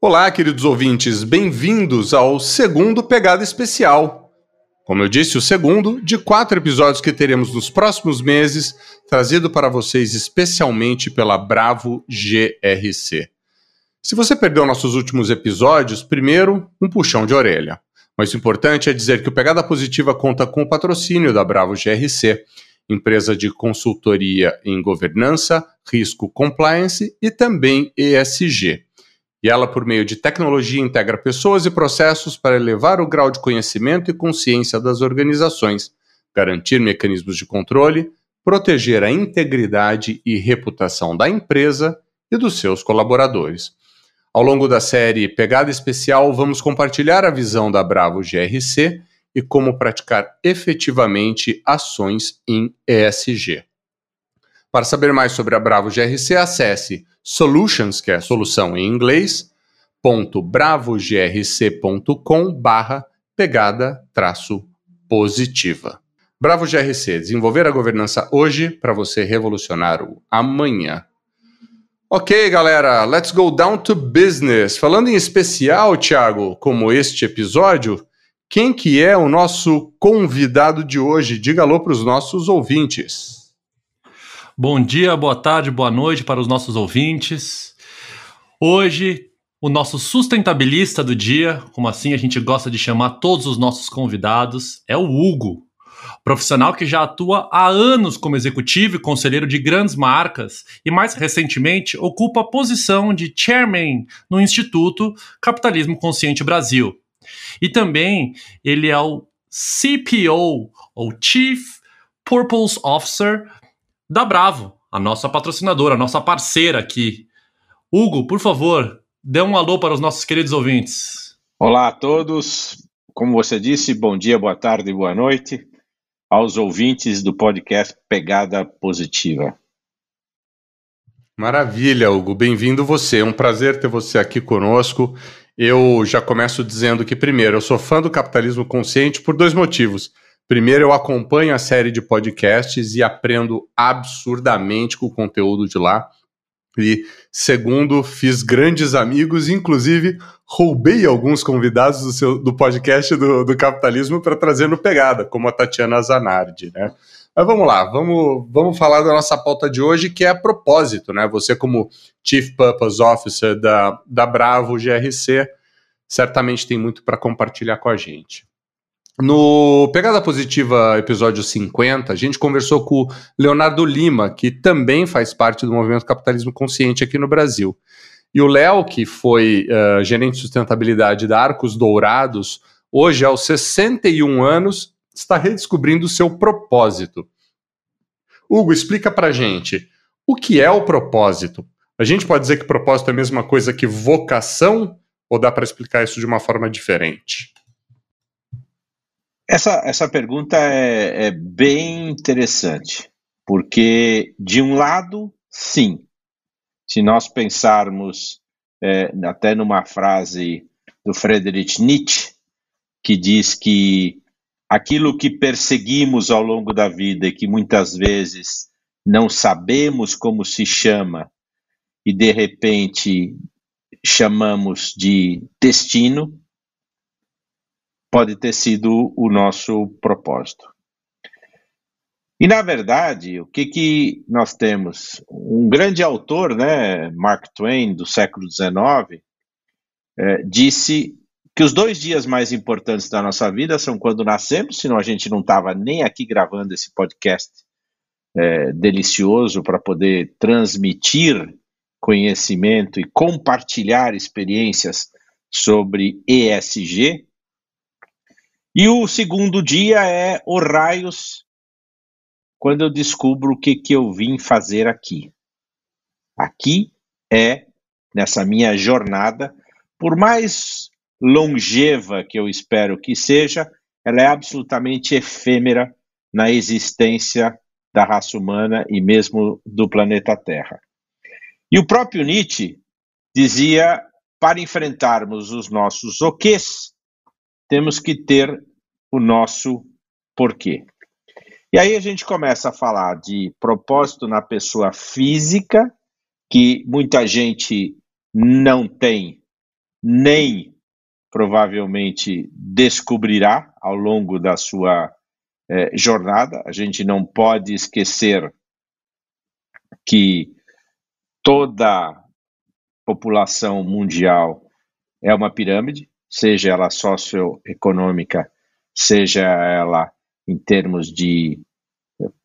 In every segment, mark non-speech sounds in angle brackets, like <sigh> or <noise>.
Olá, queridos ouvintes, bem-vindos ao segundo Pegada Especial. Como eu disse, o segundo de quatro episódios que teremos nos próximos meses, trazido para vocês especialmente pela Bravo GRC. Se você perdeu nossos últimos episódios, primeiro, um puxão de orelha. Mas o importante é dizer que o Pegada Positiva conta com o patrocínio da Bravo GRC, empresa de consultoria em governança, risco compliance e também ESG e ela, por meio de tecnologia, integra pessoas e processos para elevar o grau de conhecimento e consciência das organizações, garantir mecanismos de controle, proteger a integridade e reputação da empresa e dos seus colaboradores. Ao longo da série Pegada Especial, vamos compartilhar a visão da Bravo GRC e como praticar efetivamente ações em ESG. Para saber mais sobre a Bravo GRC, acesse solutions, que é solução em inglês, .bravogrc.com barra pegada traço positiva. Bravo GRC, desenvolver a governança hoje para você revolucionar o amanhã. Ok, galera, let's go down to business. Falando em especial, Thiago, como este episódio, quem que é o nosso convidado de hoje? Diga alô para os nossos ouvintes. Bom dia, boa tarde, boa noite para os nossos ouvintes. Hoje, o nosso sustentabilista do dia, como assim a gente gosta de chamar todos os nossos convidados, é o Hugo, profissional que já atua há anos como executivo e conselheiro de grandes marcas e, mais recentemente, ocupa a posição de chairman no Instituto Capitalismo Consciente Brasil. E também ele é o CPO, ou Chief Purpose Officer, da Bravo, a nossa patrocinadora, a nossa parceira aqui. Hugo, por favor, dê um alô para os nossos queridos ouvintes. Olá a todos. Como você disse, bom dia, boa tarde e boa noite aos ouvintes do podcast Pegada Positiva. Maravilha, Hugo. Bem-vindo você. É um prazer ter você aqui conosco. Eu já começo dizendo que, primeiro, eu sou fã do capitalismo consciente por dois motivos. Primeiro, eu acompanho a série de podcasts e aprendo absurdamente com o conteúdo de lá. E segundo, fiz grandes amigos, inclusive roubei alguns convidados do, seu, do podcast do, do Capitalismo para trazer no Pegada, como a Tatiana Zanardi, né? Mas vamos lá, vamos, vamos falar da nossa pauta de hoje, que é a propósito, né? Você, como Chief Purpose Officer da, da Bravo GRC, certamente tem muito para compartilhar com a gente. No Pegada Positiva, episódio 50, a gente conversou com o Leonardo Lima, que também faz parte do movimento Capitalismo Consciente aqui no Brasil. E o Léo, que foi uh, gerente de sustentabilidade da Arcos Dourados, hoje, aos 61 anos, está redescobrindo o seu propósito. Hugo, explica pra gente o que é o propósito. A gente pode dizer que propósito é a mesma coisa que vocação ou dá para explicar isso de uma forma diferente? Essa, essa pergunta é, é bem interessante, porque, de um lado, sim, se nós pensarmos é, até numa frase do Friedrich Nietzsche, que diz que aquilo que perseguimos ao longo da vida e que muitas vezes não sabemos como se chama e de repente chamamos de destino, pode ter sido o nosso propósito. E, na verdade, o que, que nós temos? Um grande autor, né, Mark Twain, do século XIX, é, disse que os dois dias mais importantes da nossa vida são quando nascemos, senão a gente não estava nem aqui gravando esse podcast é, delicioso para poder transmitir conhecimento e compartilhar experiências sobre ESG, e o segundo dia é o raios, quando eu descubro o que, que eu vim fazer aqui. Aqui é, nessa minha jornada, por mais longeva que eu espero que seja, ela é absolutamente efêmera na existência da raça humana e mesmo do planeta Terra. E o próprio Nietzsche dizia: para enfrentarmos os nossos oquês, temos que ter o nosso porquê. E aí a gente começa a falar de propósito na pessoa física, que muita gente não tem, nem provavelmente descobrirá ao longo da sua eh, jornada. A gente não pode esquecer que toda população mundial é uma pirâmide, seja ela socioeconômica, seja ela em termos de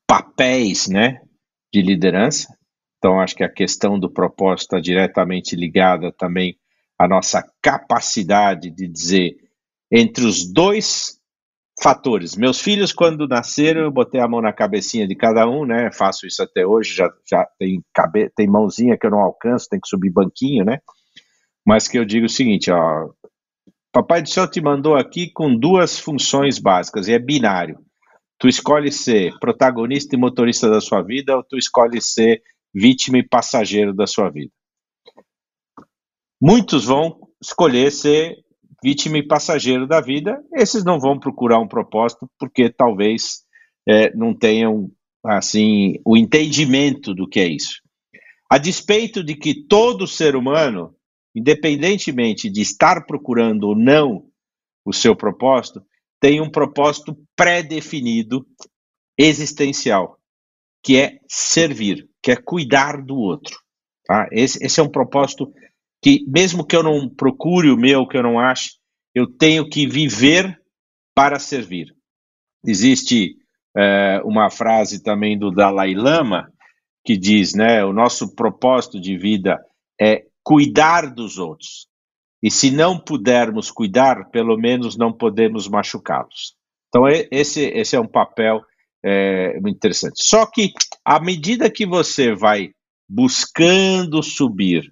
papéis, né, de liderança. Então, acho que a questão do propósito está diretamente ligada também à nossa capacidade de dizer entre os dois fatores. Meus filhos, quando nasceram, eu botei a mão na cabecinha de cada um, né? Faço isso até hoje, já, já tem, cabe... tem mãozinha que eu não alcanço, tem que subir banquinho, né? Mas que eu digo o seguinte, ó. Papai do céu te mandou aqui com duas funções básicas, e é binário. Tu escolhe ser protagonista e motorista da sua vida, ou tu escolhe ser vítima e passageiro da sua vida. Muitos vão escolher ser vítima e passageiro da vida, esses não vão procurar um propósito porque talvez é, não tenham assim o entendimento do que é isso. A despeito de que todo ser humano, independentemente de estar procurando ou não o seu propósito, tem um propósito pré-definido, existencial, que é servir, que é cuidar do outro. Tá? Esse, esse é um propósito que mesmo que eu não procure o meu, que eu não ache, eu tenho que viver para servir. Existe é, uma frase também do Dalai Lama que diz, né, o nosso propósito de vida é cuidar dos outros. E se não pudermos cuidar, pelo menos não podemos machucá-los. Então esse, esse é um papel é, interessante. Só que à medida que você vai buscando subir,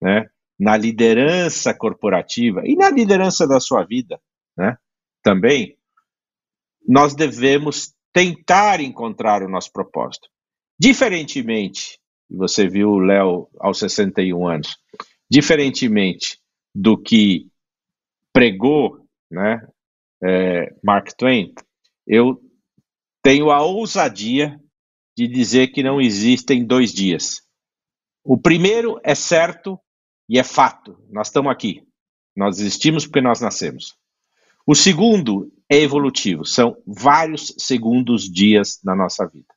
né, na liderança corporativa e na liderança da sua vida, né? Também nós devemos tentar encontrar o nosso propósito. Diferentemente, você viu o Léo aos 61 anos, diferentemente do que pregou, né, é, Mark Twain, eu tenho a ousadia de dizer que não existem dois dias. O primeiro é certo e é fato, nós estamos aqui. Nós existimos porque nós nascemos. O segundo é evolutivo, são vários segundos dias na nossa vida.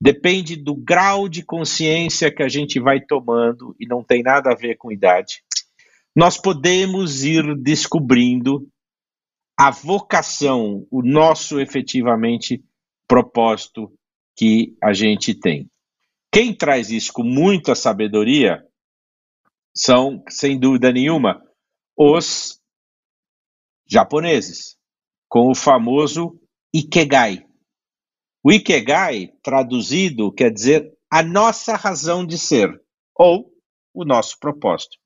Depende do grau de consciência que a gente vai tomando e não tem nada a ver com idade. Nós podemos ir descobrindo a vocação, o nosso efetivamente propósito que a gente tem. Quem traz isso com muita sabedoria são, sem dúvida nenhuma, os japoneses, com o famoso Ikegai. O Ikegai, traduzido, quer dizer a nossa razão de ser, ou o nosso propósito.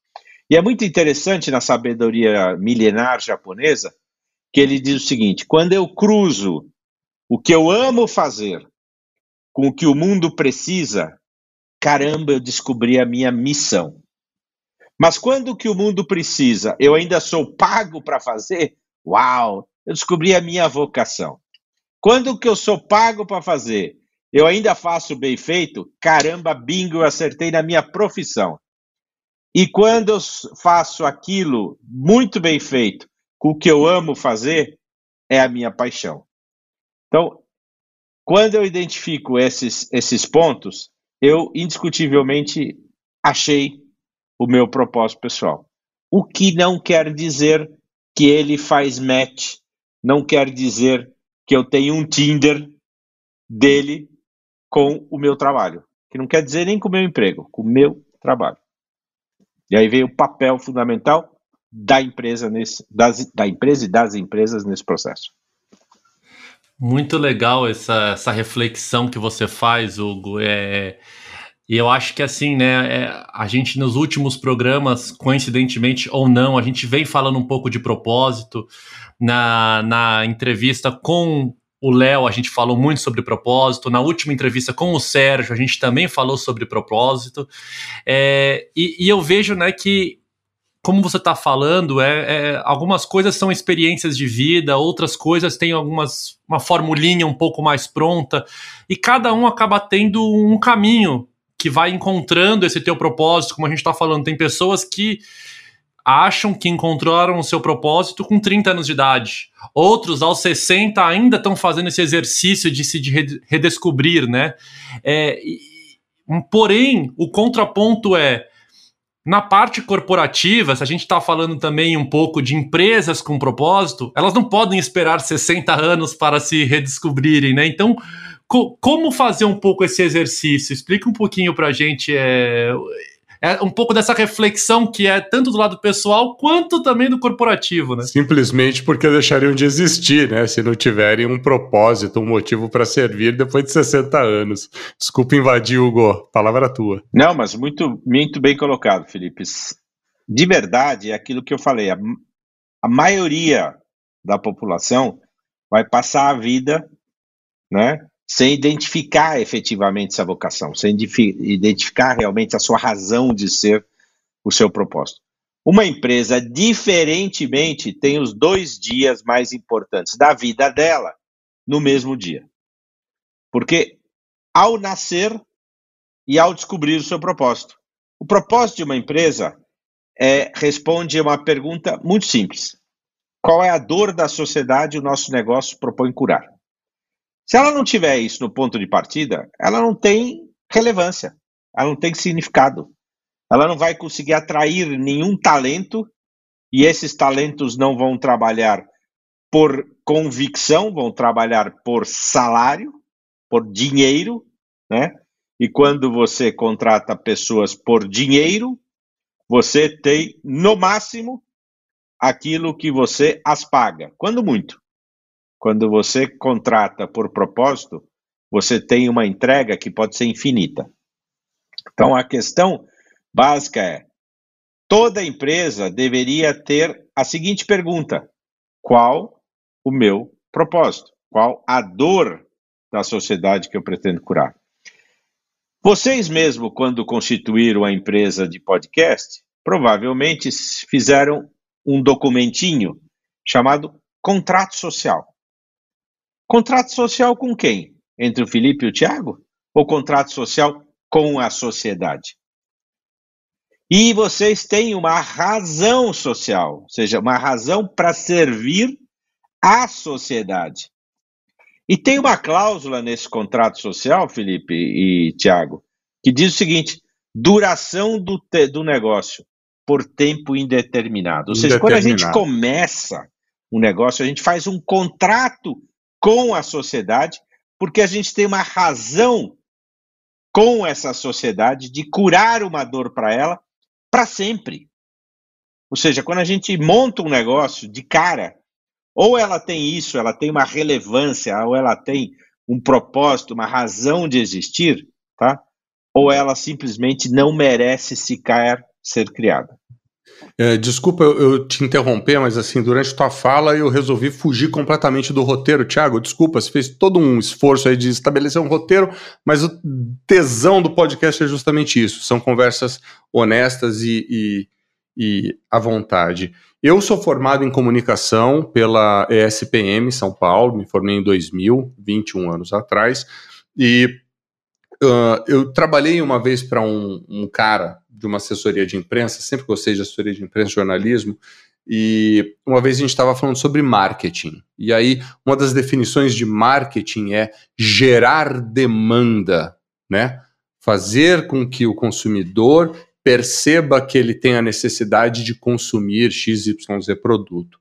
E é muito interessante na sabedoria milenar japonesa que ele diz o seguinte: quando eu cruzo o que eu amo fazer com o que o mundo precisa, caramba, eu descobri a minha missão. Mas quando o que o mundo precisa, eu ainda sou pago para fazer, uau, eu descobri a minha vocação. Quando que eu sou pago para fazer, eu ainda faço bem feito, caramba, bingo, eu acertei na minha profissão. E quando eu faço aquilo muito bem feito, com o que eu amo fazer, é a minha paixão. Então, quando eu identifico esses, esses pontos, eu indiscutivelmente achei o meu propósito pessoal. O que não quer dizer que ele faz match, não quer dizer que eu tenho um Tinder dele com o meu trabalho, que não quer dizer nem com o meu emprego, com o meu trabalho. E aí vem o papel fundamental da empresa nesse, das, da empresa e das empresas nesse processo. Muito legal essa, essa reflexão que você faz, Hugo. É, E eu acho que assim, né, é, a gente nos últimos programas, coincidentemente ou não, a gente vem falando um pouco de propósito. Na, na entrevista com o Léo, a gente falou muito sobre propósito. Na última entrevista com o Sérgio, a gente também falou sobre propósito. É, e, e, eu vejo né, que, como você está falando, é, é, algumas coisas são experiências de vida, outras coisas têm algumas uma formulinha um pouco mais pronta, e cada um acaba tendo um caminho que vai encontrando esse teu propósito, como a gente está falando. Tem pessoas que acham que encontraram o seu propósito com 30 anos de idade. Outros, aos 60, ainda estão fazendo esse exercício de se redescobrir, né? É, e, porém, o contraponto é. Na parte corporativa, se a gente está falando também um pouco de empresas com propósito, elas não podem esperar 60 anos para se redescobrirem, né? Então, co como fazer um pouco esse exercício? Explica um pouquinho para a gente é, é um pouco dessa reflexão que é tanto do lado pessoal quanto também do corporativo, né? Simplesmente porque deixariam de existir, né? Se não tiverem um propósito, um motivo para servir depois de 60 anos. Desculpa invadir, Hugo. Palavra tua. Não, mas muito, muito bem colocado, Felipe. De verdade, é aquilo que eu falei. A, a maioria da população vai passar a vida, né? Sem identificar efetivamente essa vocação, sem identificar realmente a sua razão de ser, o seu propósito. Uma empresa, diferentemente, tem os dois dias mais importantes da vida dela no mesmo dia. Porque ao nascer e ao descobrir o seu propósito. O propósito de uma empresa é, responde a uma pergunta muito simples: qual é a dor da sociedade o nosso negócio propõe curar? Se ela não tiver isso no ponto de partida, ela não tem relevância, ela não tem significado. Ela não vai conseguir atrair nenhum talento e esses talentos não vão trabalhar por convicção, vão trabalhar por salário, por dinheiro, né? E quando você contrata pessoas por dinheiro, você tem no máximo aquilo que você as paga, quando muito. Quando você contrata por propósito, você tem uma entrega que pode ser infinita. Então a questão básica é: toda empresa deveria ter a seguinte pergunta: qual o meu propósito? Qual a dor da sociedade que eu pretendo curar? Vocês mesmo, quando constituíram a empresa de podcast, provavelmente fizeram um documentinho chamado contrato social. Contrato social com quem? Entre o Felipe e o Tiago? Ou contrato social com a sociedade? E vocês têm uma razão social, ou seja, uma razão para servir à sociedade. E tem uma cláusula nesse contrato social, Felipe e Tiago, que diz o seguinte: duração do, do negócio por tempo indeterminado. Ou seja, quando a gente começa um negócio, a gente faz um contrato com a sociedade, porque a gente tem uma razão com essa sociedade de curar uma dor para ela para sempre. Ou seja, quando a gente monta um negócio de cara, ou ela tem isso, ela tem uma relevância, ou ela tem um propósito, uma razão de existir, tá? Ou ela simplesmente não merece sequer ser criada. É, desculpa eu, eu, te interromper, mas assim, durante tua fala eu resolvi fugir completamente do roteiro. Tiago, desculpa, você fez todo um esforço aí de estabelecer um roteiro, mas o tesão do podcast é justamente isso: são conversas honestas e, e, e à vontade. Eu sou formado em comunicação pela ESPM São Paulo, me formei em 2000, 21 anos atrás, e uh, eu trabalhei uma vez para um, um cara de uma assessoria de imprensa, sempre gostei de assessoria de imprensa, jornalismo, e uma vez a gente estava falando sobre marketing. E aí, uma das definições de marketing é gerar demanda, né? Fazer com que o consumidor perceba que ele tem a necessidade de consumir XYZ produto.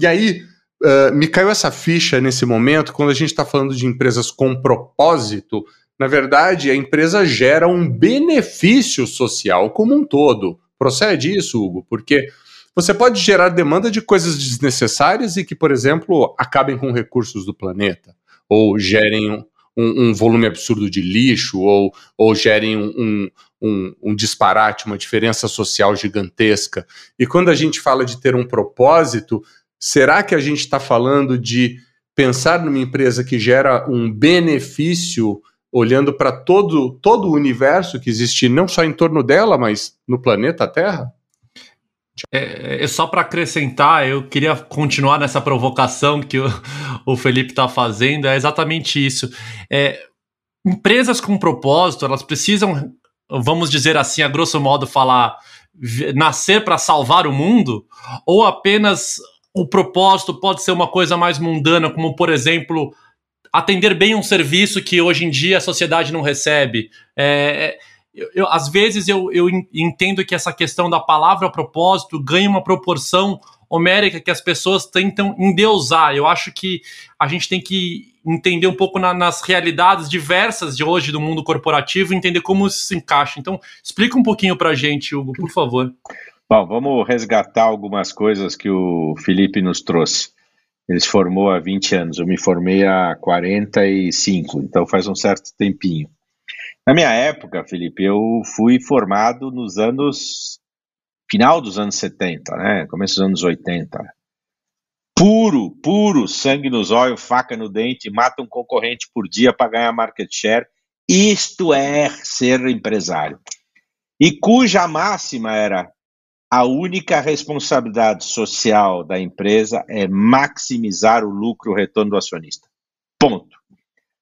E aí, uh, me caiu essa ficha nesse momento, quando a gente está falando de empresas com propósito, na verdade, a empresa gera um benefício social como um todo. Procede isso, Hugo? Porque você pode gerar demanda de coisas desnecessárias e que, por exemplo, acabem com recursos do planeta, ou gerem um, um volume absurdo de lixo ou, ou gerem um, um, um, disparate, uma diferença social gigantesca. E quando a gente fala de ter um propósito, será que a gente está falando de pensar numa empresa que gera um benefício olhando para todo, todo o universo que existe, não só em torno dela, mas no planeta Terra? É, é só para acrescentar, eu queria continuar nessa provocação que o, o Felipe está fazendo, é exatamente isso. É, empresas com propósito, elas precisam, vamos dizer assim, a grosso modo, falar nascer para salvar o mundo, ou apenas o propósito pode ser uma coisa mais mundana, como por exemplo atender bem um serviço que hoje em dia a sociedade não recebe. É, eu, eu, às vezes eu, eu entendo que essa questão da palavra propósito ganha uma proporção homérica que as pessoas tentam endeusar. Eu acho que a gente tem que entender um pouco na, nas realidades diversas de hoje do mundo corporativo, entender como isso se encaixa. Então, explica um pouquinho para a gente, Hugo, por favor. Bom, vamos resgatar algumas coisas que o Felipe nos trouxe. Ele se formou há 20 anos, eu me formei há 45, então faz um certo tempinho. Na minha época, Felipe, eu fui formado nos anos. final dos anos 70, né? Começo dos anos 80. Puro, puro, sangue nos olhos, faca no dente, mata um concorrente por dia para ganhar market share. Isto é ser empresário. E cuja máxima era a única responsabilidade social da empresa é maximizar o lucro, o retorno do acionista. Ponto.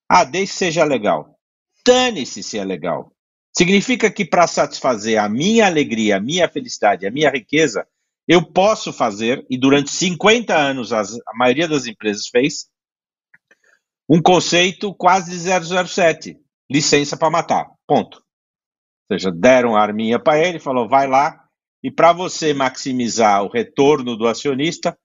Ah, desde que seja legal. Dane-se se é legal. Significa que para satisfazer a minha alegria, a minha felicidade, a minha riqueza, eu posso fazer, e durante 50 anos as, a maioria das empresas fez, um conceito quase de 007. Licença para matar. Ponto. Ou seja, deram a arminha para ele, falou, vai lá, e para você maximizar o retorno do acionista,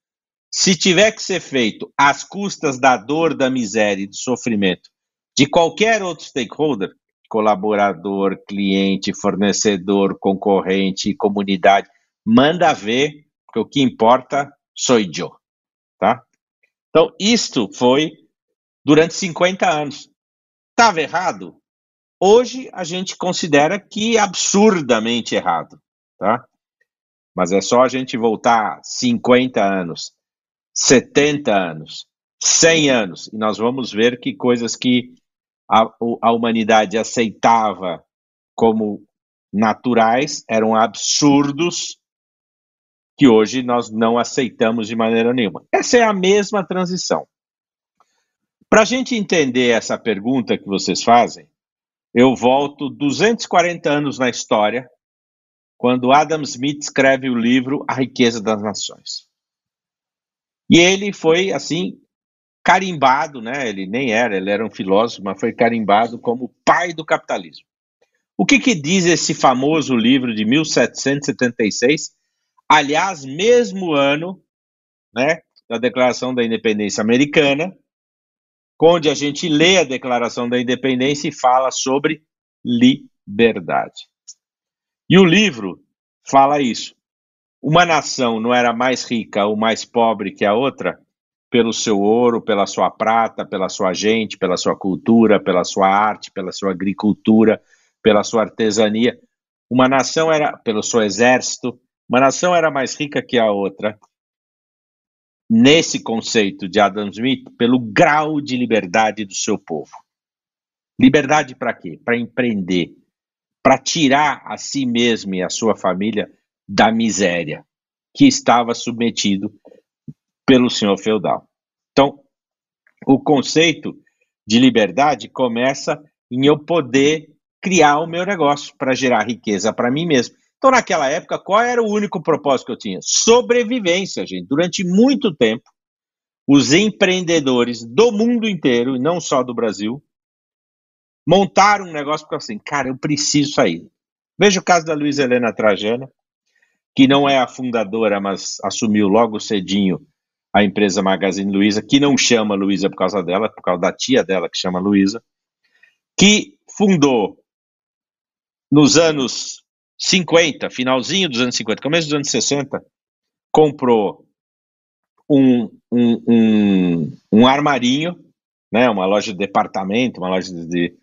se tiver que ser feito às custas da dor, da miséria e do sofrimento de qualquer outro stakeholder, colaborador, cliente, fornecedor, concorrente, comunidade, manda ver, porque o que importa sou eu, tá? Então, isto foi durante 50 anos. Estava errado? Hoje a gente considera que é absurdamente errado, tá? Mas é só a gente voltar 50 anos, 70 anos, 100 anos, e nós vamos ver que coisas que a, a humanidade aceitava como naturais eram absurdos que hoje nós não aceitamos de maneira nenhuma. Essa é a mesma transição. Para a gente entender essa pergunta que vocês fazem, eu volto 240 anos na história quando Adam Smith escreve o livro A Riqueza das Nações. E ele foi, assim, carimbado, né? Ele nem era, ele era um filósofo, mas foi carimbado como pai do capitalismo. O que, que diz esse famoso livro de 1776? Aliás, mesmo ano, né, da Declaração da Independência Americana, onde a gente lê a Declaração da Independência e fala sobre liberdade. E o livro fala isso. Uma nação não era mais rica ou mais pobre que a outra pelo seu ouro, pela sua prata, pela sua gente, pela sua cultura, pela sua arte, pela sua agricultura, pela sua artesania. Uma nação era, pelo seu exército, uma nação era mais rica que a outra. Nesse conceito de Adam Smith, pelo grau de liberdade do seu povo. Liberdade para quê? Para empreender, para tirar a si mesmo e a sua família da miséria que estava submetido pelo senhor feudal. Então, o conceito de liberdade começa em eu poder criar o meu negócio para gerar riqueza para mim mesmo. Então, naquela época, qual era o único propósito que eu tinha? Sobrevivência, gente. Durante muito tempo, os empreendedores do mundo inteiro, e não só do Brasil, montaram um negócio porque assim, cara, eu preciso sair. Veja o caso da Luiza Helena Trajana, que não é a fundadora, mas assumiu logo cedinho a empresa Magazine Luiza, que não chama Luiza por causa dela, por causa da tia dela que chama Luiza, que fundou nos anos 50, finalzinho dos anos 50, começo dos anos 60, comprou um, um, um, um armarinho né, uma loja de departamento, uma loja de,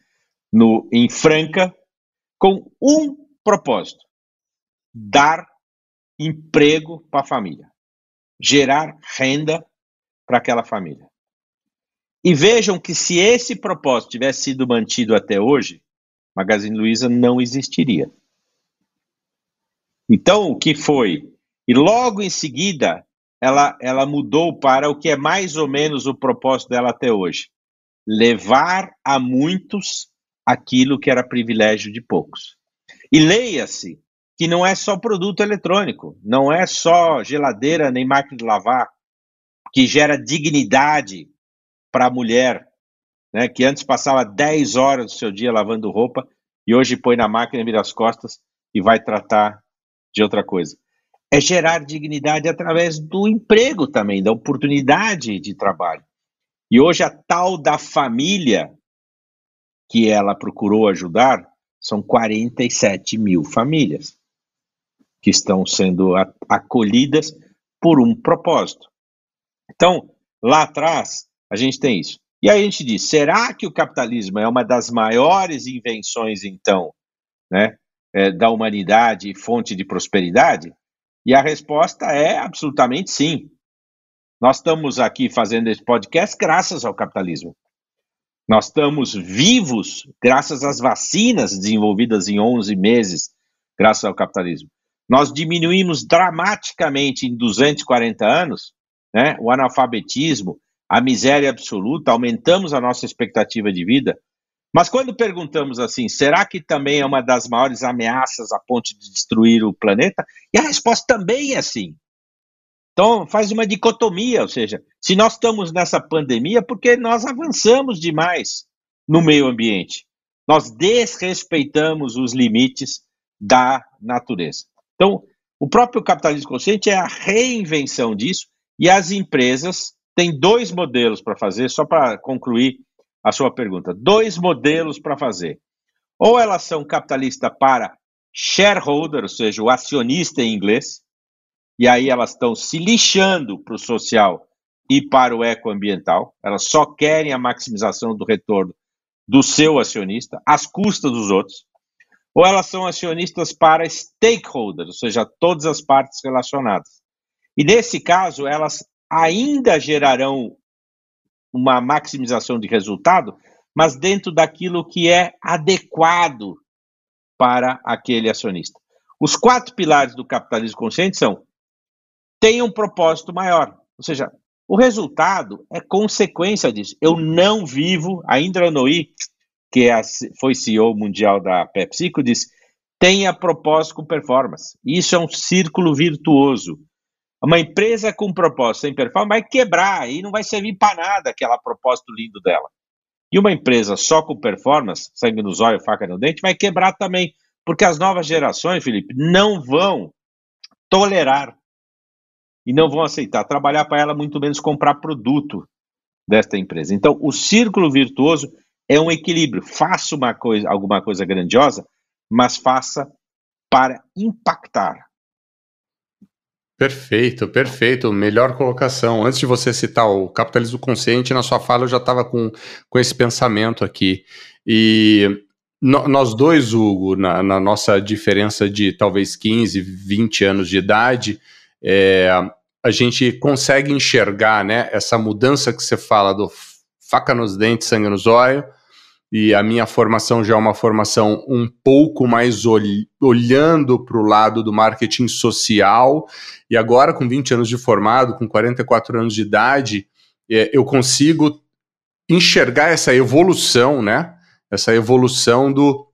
no, em Franca, com um propósito: dar emprego para a família, gerar renda para aquela família. E vejam que se esse propósito tivesse sido mantido até hoje, Magazine Luiza não existiria. Então, o que foi? E logo em seguida, ela, ela mudou para o que é mais ou menos o propósito dela até hoje: levar a muitos aquilo que era privilégio de poucos. E leia-se que não é só produto eletrônico, não é só geladeira nem máquina de lavar, que gera dignidade para a mulher, né, que antes passava 10 horas do seu dia lavando roupa e hoje põe na máquina, vira as costas e vai tratar de outra coisa. É gerar dignidade através do emprego também, da oportunidade de trabalho. E hoje a tal da família que ela procurou ajudar são 47 mil famílias que estão sendo acolhidas por um propósito. Então, lá atrás, a gente tem isso. E aí a gente diz: será que o capitalismo é uma das maiores invenções, então, né, é, da humanidade e fonte de prosperidade? E a resposta é absolutamente sim. Nós estamos aqui fazendo esse podcast graças ao capitalismo. Nós estamos vivos graças às vacinas desenvolvidas em 11 meses, graças ao capitalismo. Nós diminuímos dramaticamente em 240 anos né, o analfabetismo, a miséria absoluta, aumentamos a nossa expectativa de vida. Mas quando perguntamos assim, será que também é uma das maiores ameaças a ponto de destruir o planeta? E a resposta também é sim. Então, faz uma dicotomia, ou seja, se nós estamos nessa pandemia, porque nós avançamos demais no meio ambiente. Nós desrespeitamos os limites da natureza. Então, o próprio capitalismo consciente é a reinvenção disso, e as empresas têm dois modelos para fazer, só para concluir a sua pergunta. Dois modelos para fazer. Ou elas são capitalistas para shareholder, ou seja, o acionista em inglês, e aí elas estão se lixando para o social e para o ecoambiental, elas só querem a maximização do retorno do seu acionista, às custas dos outros, ou elas são acionistas para stakeholders, ou seja, todas as partes relacionadas. E nesse caso, elas ainda gerarão uma maximização de resultado, mas dentro daquilo que é adequado para aquele acionista. Os quatro pilares do capitalismo consciente são tem um propósito maior. Ou seja, o resultado é consequência disso. Eu não vivo, a Indra Nooyi, que é foi CEO mundial da PepsiCo, disse, tenha propósito com performance. Isso é um círculo virtuoso. Uma empresa com propósito sem performance vai quebrar e não vai servir para nada aquela propósito lindo dela. E uma empresa só com performance, sangue nos olhos, faca no dente, vai quebrar também. Porque as novas gerações, Felipe, não vão tolerar e não vão aceitar trabalhar para ela, muito menos comprar produto desta empresa. Então, o círculo virtuoso é um equilíbrio. Faça uma coisa, alguma coisa grandiosa, mas faça para impactar. Perfeito, perfeito. Melhor colocação. Antes de você citar o capitalismo consciente, na sua fala eu já estava com, com esse pensamento aqui. E no, nós dois, Hugo, na, na, nossa diferença de talvez 15, 20 anos de idade, é, a gente consegue enxergar né, essa mudança que você fala do faca nos dentes, sangue nos olhos, e a minha formação já é uma formação um pouco mais ol olhando para o lado do marketing social, e agora com 20 anos de formado, com 44 anos de idade, é, eu consigo enxergar essa evolução, né? Essa evolução do,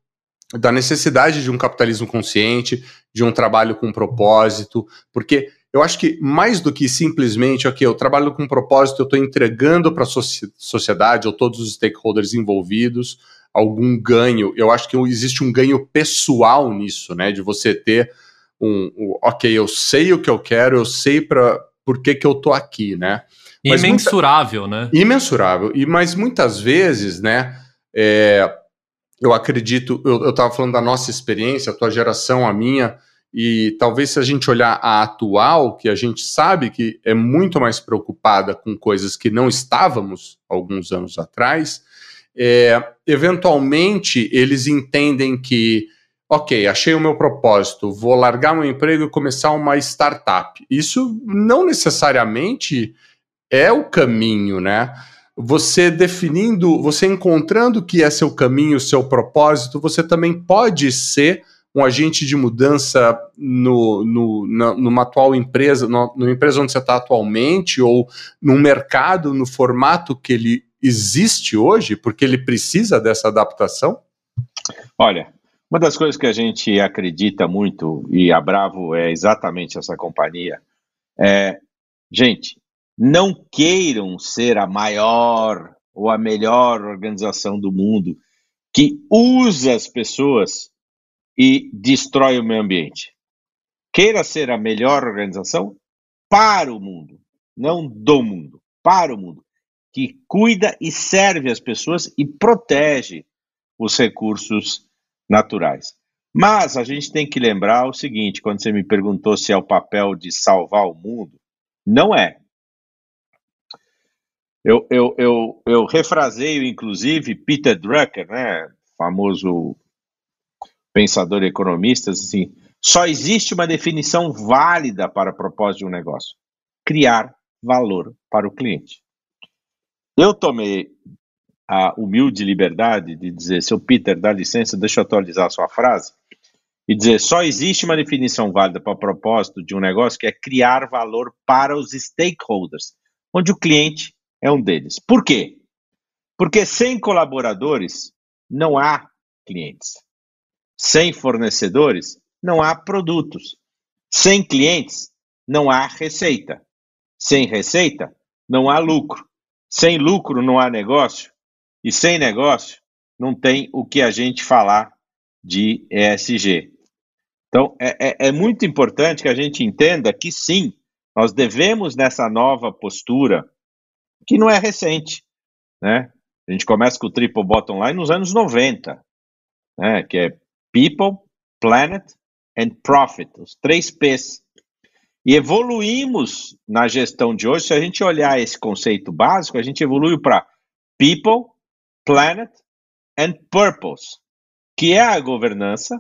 da necessidade de um capitalismo consciente, de um trabalho com propósito, porque eu acho que mais do que simplesmente, ok, eu trabalho com um propósito, eu estou entregando para a sociedade ou todos os stakeholders envolvidos algum ganho. Eu acho que existe um ganho pessoal nisso, né? De você ter um, um ok, eu sei o que eu quero, eu sei para por que, que eu tô aqui, né? Mas imensurável, muita, né? Imensurável. E mas muitas vezes, né? É, eu acredito, eu estava falando da nossa experiência, a tua geração, a minha e talvez se a gente olhar a atual, que a gente sabe que é muito mais preocupada com coisas que não estávamos alguns anos atrás, é, eventualmente eles entendem que, ok, achei o meu propósito, vou largar meu emprego e começar uma startup. Isso não necessariamente é o caminho, né? Você definindo, você encontrando que é seu caminho, seu propósito, você também pode ser um agente de mudança no, no, na, numa atual empresa, no, numa empresa onde você está atualmente, ou num mercado no formato que ele existe hoje, porque ele precisa dessa adaptação? Olha, uma das coisas que a gente acredita muito, e a Bravo é exatamente essa companhia, é, gente, não queiram ser a maior ou a melhor organização do mundo que usa as pessoas e destrói o meio ambiente. Queira ser a melhor organização para o mundo, não do mundo, para o mundo, que cuida e serve as pessoas e protege os recursos naturais. Mas a gente tem que lembrar o seguinte: quando você me perguntou se é o papel de salvar o mundo, não é. Eu, eu, eu, eu refraseio, inclusive, Peter Drucker, né, famoso pensador economista, assim, só existe uma definição válida para a proposta de um negócio: criar valor para o cliente. Eu tomei a humilde liberdade de dizer, seu Peter, dá licença, deixa eu atualizar a sua frase, e dizer, só existe uma definição válida para o propósito de um negócio que é criar valor para os stakeholders, onde o cliente é um deles. Por quê? Porque sem colaboradores não há clientes. Sem fornecedores, não há produtos. Sem clientes, não há receita. Sem receita, não há lucro. Sem lucro, não há negócio. E sem negócio, não tem o que a gente falar de ESG. Então, é, é, é muito importante que a gente entenda que sim, nós devemos, nessa nova postura, que não é recente, né? A gente começa com o triple bottom line nos anos 90, né? que é People, Planet and Profit, os três P's. E evoluímos na gestão de hoje, se a gente olhar esse conceito básico, a gente evoluiu para People, Planet and Purpose, que é a governança,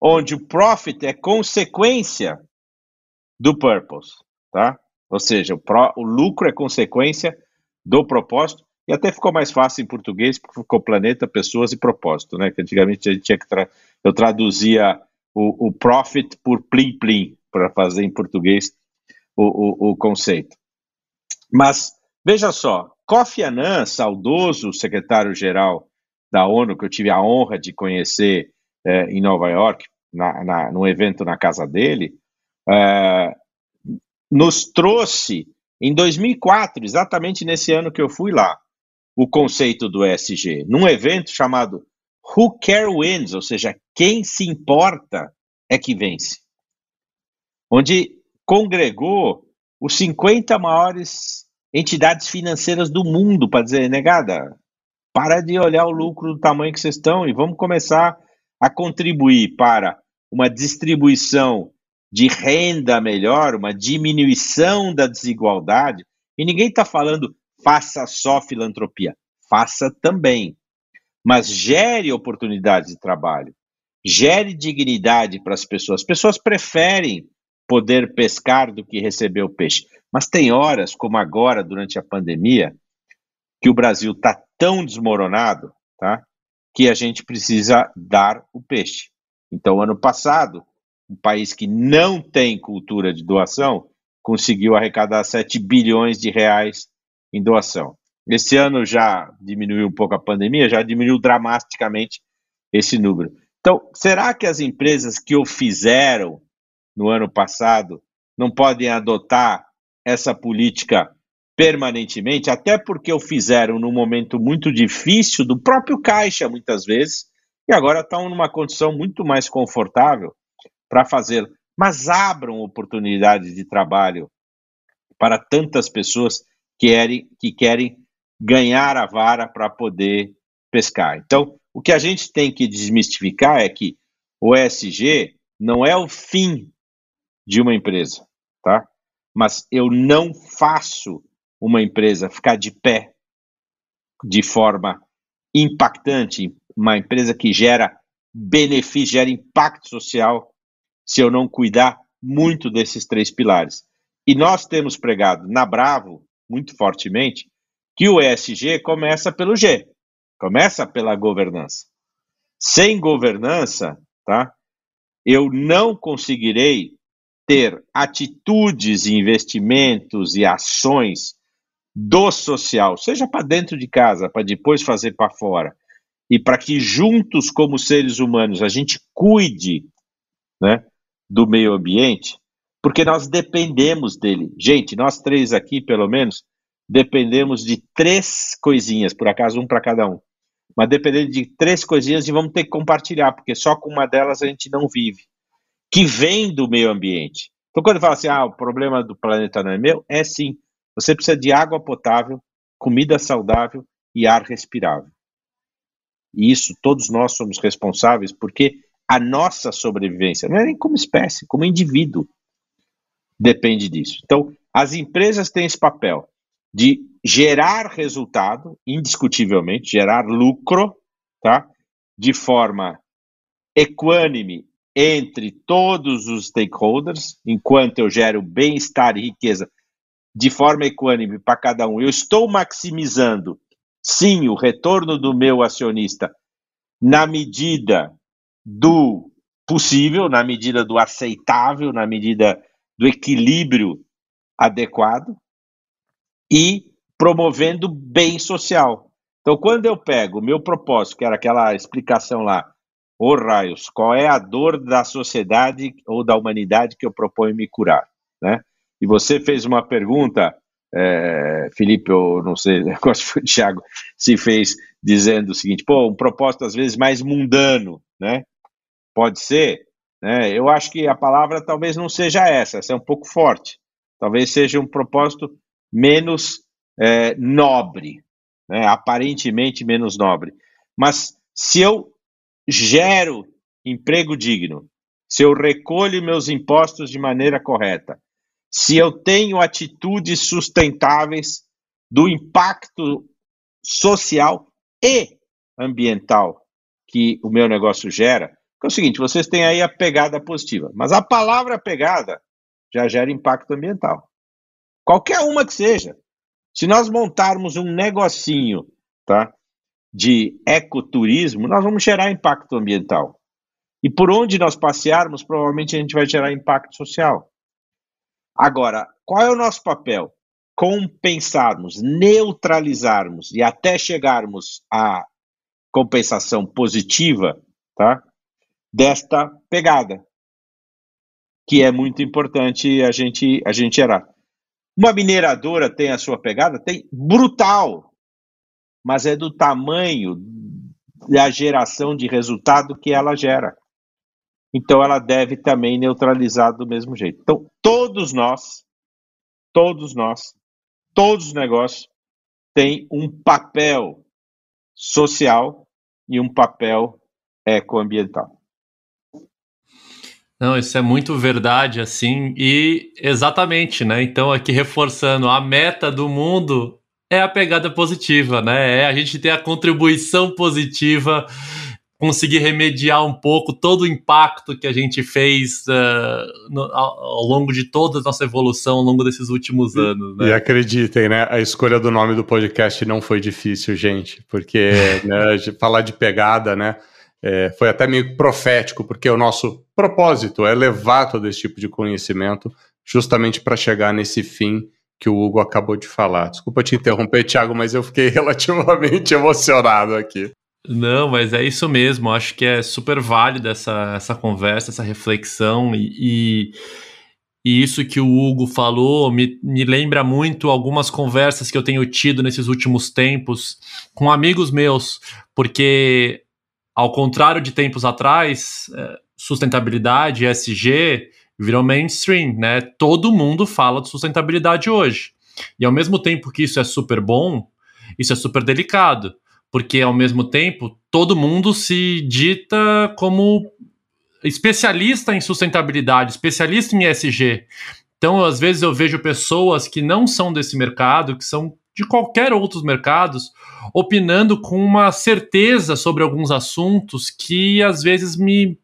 onde o profit é consequência do purpose, tá? Ou seja, o, pro, o lucro é consequência do propósito e até ficou mais fácil em português, porque ficou planeta, pessoas e propósito, né? Que antigamente a gente tinha que tra eu traduzia o, o profit por plim plim para fazer em português o, o, o, conceito. Mas veja só, Kofi Annan, saudoso secretário-geral da ONU, que eu tive a honra de conhecer é, em Nova York, na, na, num evento na casa dele, é, nos trouxe em 2004, exatamente nesse ano que eu fui lá, o conceito do ESG, num evento chamado Who Care Wins, ou seja, quem se importa é que vence, onde congregou os 50 maiores entidades financeiras do mundo para dizer, negada, para de olhar o lucro do tamanho que vocês estão e vamos começar a contribuir para uma distribuição de renda melhor, uma diminuição da desigualdade. E ninguém está falando faça só filantropia, faça também. Mas gere oportunidades de trabalho, gere dignidade para as pessoas. As pessoas preferem poder pescar do que receber o peixe. Mas tem horas, como agora, durante a pandemia, que o Brasil está tão desmoronado, tá? Que a gente precisa dar o peixe. Então, ano passado, um país que não tem cultura de doação conseguiu arrecadar 7 bilhões de reais em doação. Esse ano já diminuiu um pouco a pandemia, já diminuiu dramaticamente esse número. Então, será que as empresas que o fizeram no ano passado não podem adotar essa política permanentemente, até porque o fizeram num momento muito difícil do próprio caixa, muitas vezes, e agora estão numa condição muito mais confortável para fazer. Mas abram oportunidades de trabalho para tantas pessoas querem, que querem ganhar a vara para poder pescar. Então, o que a gente tem que desmistificar é que o ESG não é o fim de uma empresa, tá? Mas eu não faço uma empresa ficar de pé de forma impactante, uma empresa que gera benefício, gera impacto social, se eu não cuidar muito desses três pilares. E nós temos pregado na Bravo, muito fortemente, que o ESG começa pelo G, começa pela governança. Sem governança, tá? Eu não conseguirei ter atitudes, investimentos e ações do social, seja para dentro de casa, para depois fazer para fora, e para que juntos, como seres humanos, a gente cuide né, do meio ambiente, porque nós dependemos dele. Gente, nós três aqui, pelo menos, dependemos de três coisinhas, por acaso um para cada um. Mas dependendo de três coisinhas e vamos ter que compartilhar, porque só com uma delas a gente não vive, que vem do meio ambiente. Então, quando fala assim, ah, o problema do planeta não é meu, é sim. Você precisa de água potável, comida saudável e ar respirável. E isso todos nós somos responsáveis, porque a nossa sobrevivência, não é nem como espécie, como indivíduo, depende disso. Então, as empresas têm esse papel de gerar resultado, indiscutivelmente, gerar lucro, tá? De forma equânime entre todos os stakeholders, enquanto eu gero bem-estar e riqueza de forma equânime para cada um. Eu estou maximizando, sim, o retorno do meu acionista na medida do possível, na medida do aceitável, na medida do equilíbrio adequado e promovendo bem social. Então, quando eu pego o meu propósito, que era aquela explicação lá, ô oh, raios, qual é a dor da sociedade ou da humanidade que eu proponho me curar, né? E você fez uma pergunta, é, Felipe, eu não sei, <laughs> acho que foi o Thiago, se fez dizendo o seguinte, pô, um propósito às vezes mais mundano, né? Pode ser, né? Eu acho que a palavra talvez não seja essa, essa é um pouco forte. Talvez seja um propósito menos é, nobre, né? aparentemente menos nobre. Mas se eu gero emprego digno, se eu recolho meus impostos de maneira correta, se eu tenho atitudes sustentáveis do impacto social e ambiental que o meu negócio gera, é o seguinte, vocês têm aí a pegada positiva, mas a palavra pegada já gera impacto ambiental. Qualquer uma que seja. Se nós montarmos um negocinho, tá, de ecoturismo, nós vamos gerar impacto ambiental. E por onde nós passearmos, provavelmente a gente vai gerar impacto social. Agora, qual é o nosso papel? Compensarmos, neutralizarmos e até chegarmos à compensação positiva, tá? Desta pegada, que é muito importante a gente, a gente gerar. Uma mineradora tem a sua pegada? Tem brutal, mas é do tamanho da geração de resultado que ela gera. Então ela deve também neutralizar do mesmo jeito. Então, todos nós, todos nós, todos os negócios têm um papel social e um papel ecoambiental. Não, isso é muito verdade, assim, e exatamente, né? Então, aqui reforçando, a meta do mundo é a pegada positiva, né? É a gente ter a contribuição positiva, conseguir remediar um pouco todo o impacto que a gente fez uh, no, ao, longo de toda a nossa evolução ao longo desses últimos anos. Né? E acreditem, né? A escolha do nome do podcast não foi difícil, gente, porque <laughs> né, falar de pegada, né? É, foi até meio profético, porque o nosso propósito é levar todo esse tipo de conhecimento justamente para chegar nesse fim que o Hugo acabou de falar. Desculpa te interromper, Thiago, mas eu fiquei <laughs> relativamente emocionado aqui. Não, mas é isso mesmo. Acho que é super válida essa, essa conversa, essa reflexão e, e, e isso que o Hugo falou me, me lembra muito algumas conversas que eu tenho tido nesses últimos tempos com amigos meus, porque ao contrário de tempos atrás, é, sustentabilidade, ESG, virou mainstream, né? Todo mundo fala de sustentabilidade hoje. E ao mesmo tempo que isso é super bom, isso é super delicado, porque ao mesmo tempo todo mundo se dita como especialista em sustentabilidade, especialista em ESG. Então, às vezes eu vejo pessoas que não são desse mercado, que são de qualquer outros mercados, opinando com uma certeza sobre alguns assuntos que às vezes me,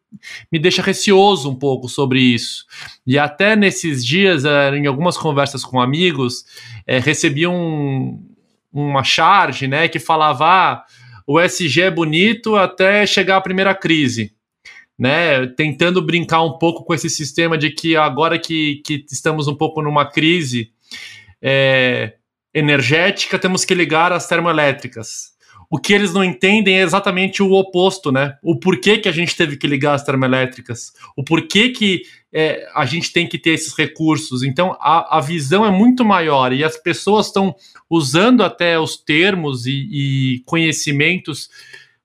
me deixa receoso um pouco sobre isso. E até nesses dias, eh, em algumas conversas com amigos, é, recebi um, uma charge né, que falava: ah, o SG é bonito até chegar a primeira crise. Né, tentando brincar um pouco com esse sistema de que agora que, que estamos um pouco numa crise, é, energética, temos que ligar as termoelétricas. O que eles não entendem é exatamente o oposto, né? O porquê que a gente teve que ligar as termoelétricas, o porquê que é, a gente tem que ter esses recursos. Então, a, a visão é muito maior e as pessoas estão usando até os termos e, e conhecimentos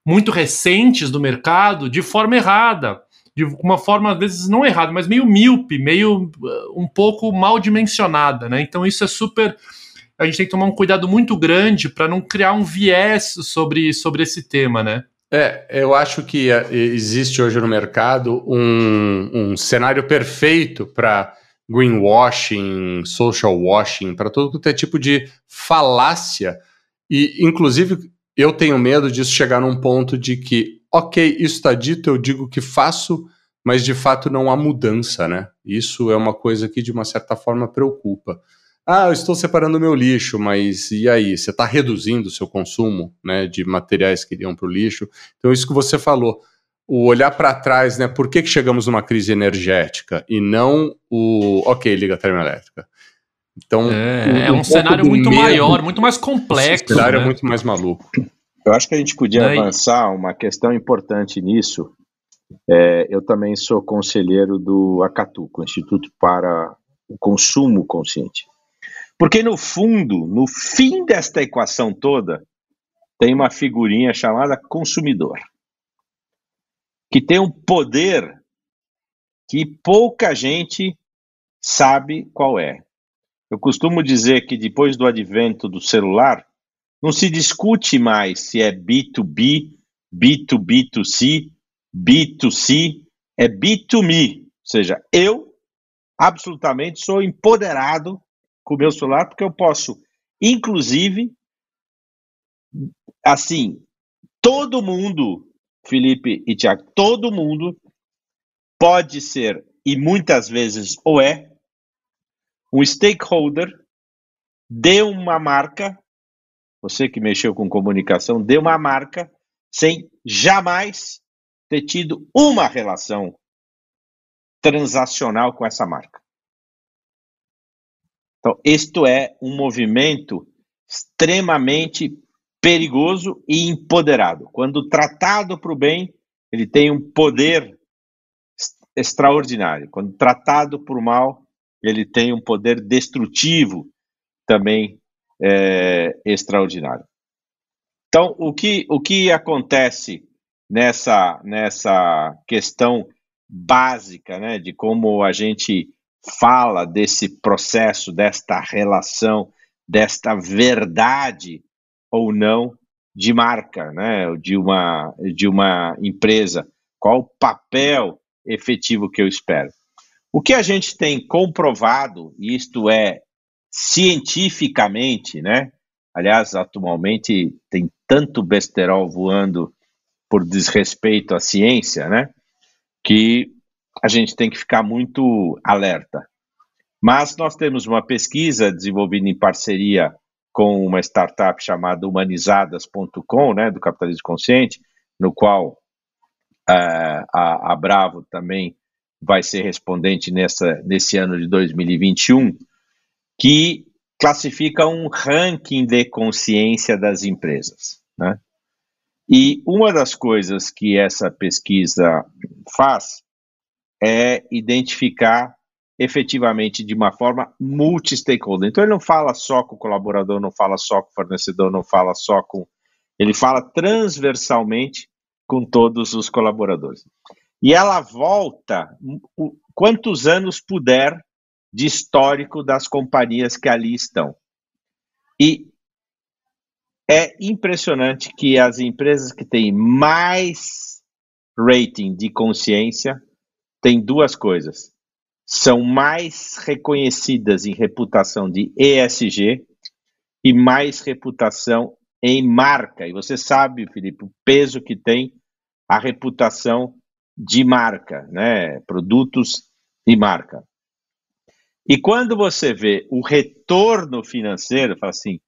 muito recentes do mercado de forma errada de uma forma às vezes não errada, mas meio míope, meio uh, um pouco mal dimensionada, né? Então isso é super a gente tem que tomar um cuidado muito grande para não criar um viés sobre, sobre esse tema, né? É, eu acho que é, existe hoje no mercado um, um cenário perfeito para greenwashing, social washing, para todo é tipo de falácia. E, inclusive, eu tenho medo disso chegar num ponto de que, ok, isso está dito, eu digo que faço, mas de fato não há mudança, né? Isso é uma coisa que, de uma certa forma, preocupa. Ah, eu estou separando o meu lixo, mas e aí? Você está reduzindo o seu consumo né, de materiais que iriam para o lixo? Então, isso que você falou, o olhar para trás, né? Por que, que chegamos numa crise energética e não o ok, liga a termoelétrica? Então, é, um, é um cenário muito medo, maior, muito mais complexo. O cenário é né? é muito mais maluco. Eu acho que a gente podia Daí... avançar uma questão importante nisso. É, eu também sou conselheiro do Acatuco, Instituto para o Consumo Consciente. Porque no fundo, no fim desta equação toda, tem uma figurinha chamada consumidor, que tem um poder que pouca gente sabe qual é. Eu costumo dizer que depois do advento do celular, não se discute mais se é B2B, B2B2C, B2C, é B2Me. Ou seja, eu absolutamente sou empoderado com o meu celular, porque eu posso, inclusive, assim, todo mundo, Felipe e Tiago, todo mundo pode ser, e muitas vezes ou é, um stakeholder de uma marca, você que mexeu com comunicação, de uma marca, sem jamais ter tido uma relação transacional com essa marca. Então, isto é um movimento extremamente perigoso e empoderado. Quando tratado para o bem, ele tem um poder extraordinário. Quando tratado por mal, ele tem um poder destrutivo também é, extraordinário. Então, o que, o que acontece nessa, nessa questão básica né, de como a gente fala desse processo, desta relação, desta verdade ou não de marca, né, de uma de uma empresa, qual o papel efetivo que eu espero. O que a gente tem comprovado, isto é cientificamente, né? Aliás, atualmente tem tanto besterol voando por desrespeito à ciência, né? Que a gente tem que ficar muito alerta. Mas nós temos uma pesquisa desenvolvida em parceria com uma startup chamada humanizadas.com, né, do capitalismo consciente, no qual uh, a, a, Bravo também vai ser respondente nessa, nesse ano de 2021, que classifica um ranking de consciência das empresas. Né? E uma das coisas que essa pesquisa faz é identificar efetivamente de uma forma multi-stakeholder. Então ele não fala só com o colaborador, não fala só com o fornecedor, não fala só com. Ele fala transversalmente com todos os colaboradores. E ela volta quantos anos puder de histórico das companhias que ali estão. E é impressionante que as empresas que têm mais rating de consciência tem duas coisas. São mais reconhecidas em reputação de ESG e mais reputação em marca. E você sabe, Felipe, o peso que tem a reputação de marca, né? Produtos e marca. E quando você vê o retorno financeiro, fala assim: